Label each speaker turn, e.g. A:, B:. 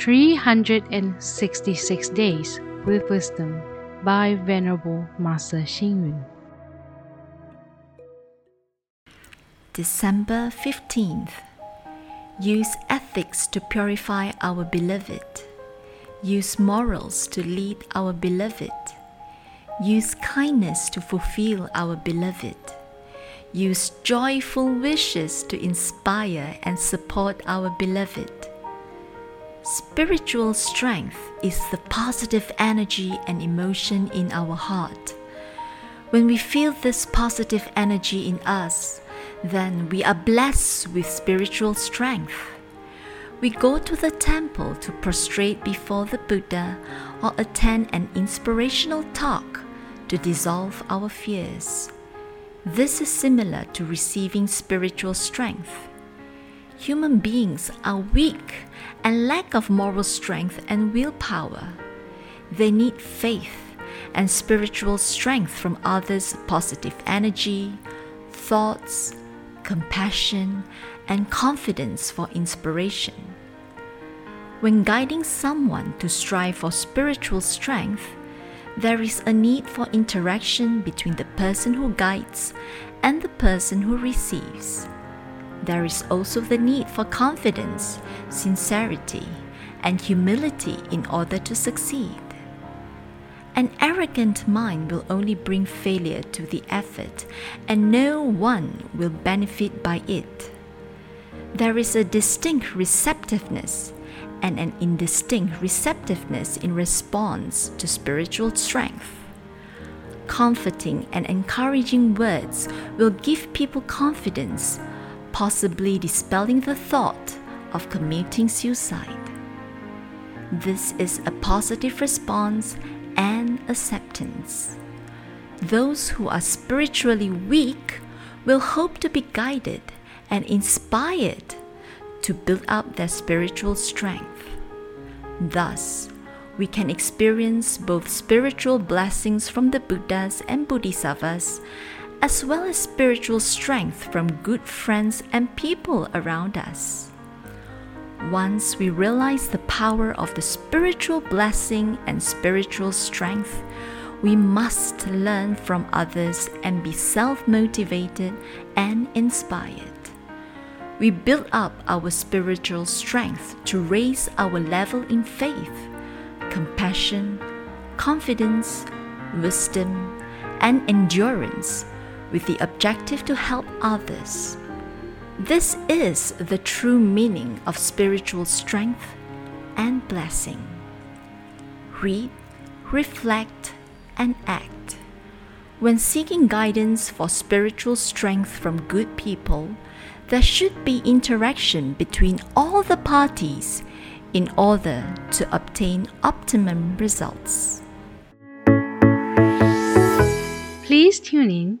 A: 366 Days with Wisdom by Venerable Master Xing Yun.
B: December 15th. Use ethics to purify our beloved. Use morals to lead our beloved. Use kindness to fulfill our beloved. Use joyful wishes to inspire and support our beloved. Spiritual strength is the positive energy and emotion in our heart. When we feel this positive energy in us, then we are blessed with spiritual strength. We go to the temple to prostrate before the Buddha or attend an inspirational talk to dissolve our fears. This is similar to receiving spiritual strength. Human beings are weak and lack of moral strength and willpower. They need faith and spiritual strength from others' positive energy, thoughts, compassion, and confidence for inspiration. When guiding someone to strive for spiritual strength, there is a need for interaction between the person who guides and the person who receives. There is also the need for confidence, sincerity, and humility in order to succeed. An arrogant mind will only bring failure to the effort, and no one will benefit by it. There is a distinct receptiveness and an indistinct receptiveness in response to spiritual strength. Comforting and encouraging words will give people confidence, possibly dispelling the thought of committing suicide. This is a positive response and acceptance. Those who are spiritually weak will hope to be guided and inspired to build up their spiritual strength. Thus, we can experience both spiritual blessings from the Buddhas and Bodhisattvas, as well as spiritual strength from good friends and people around us. Once we realize the power of the spiritual blessing and spiritual strength, we must learn from others and be self motivated and inspired we build up our spiritual strength to raise our level in faith, compassion, confidence, wisdom, and endurance with the objective to help others. This is the true meaning of spiritual strength and blessing. Read, reflect, and act. When seeking guidance for spiritual strength from good people, there should be interaction between all the parties in order to obtain optimum results.
A: Please tune in,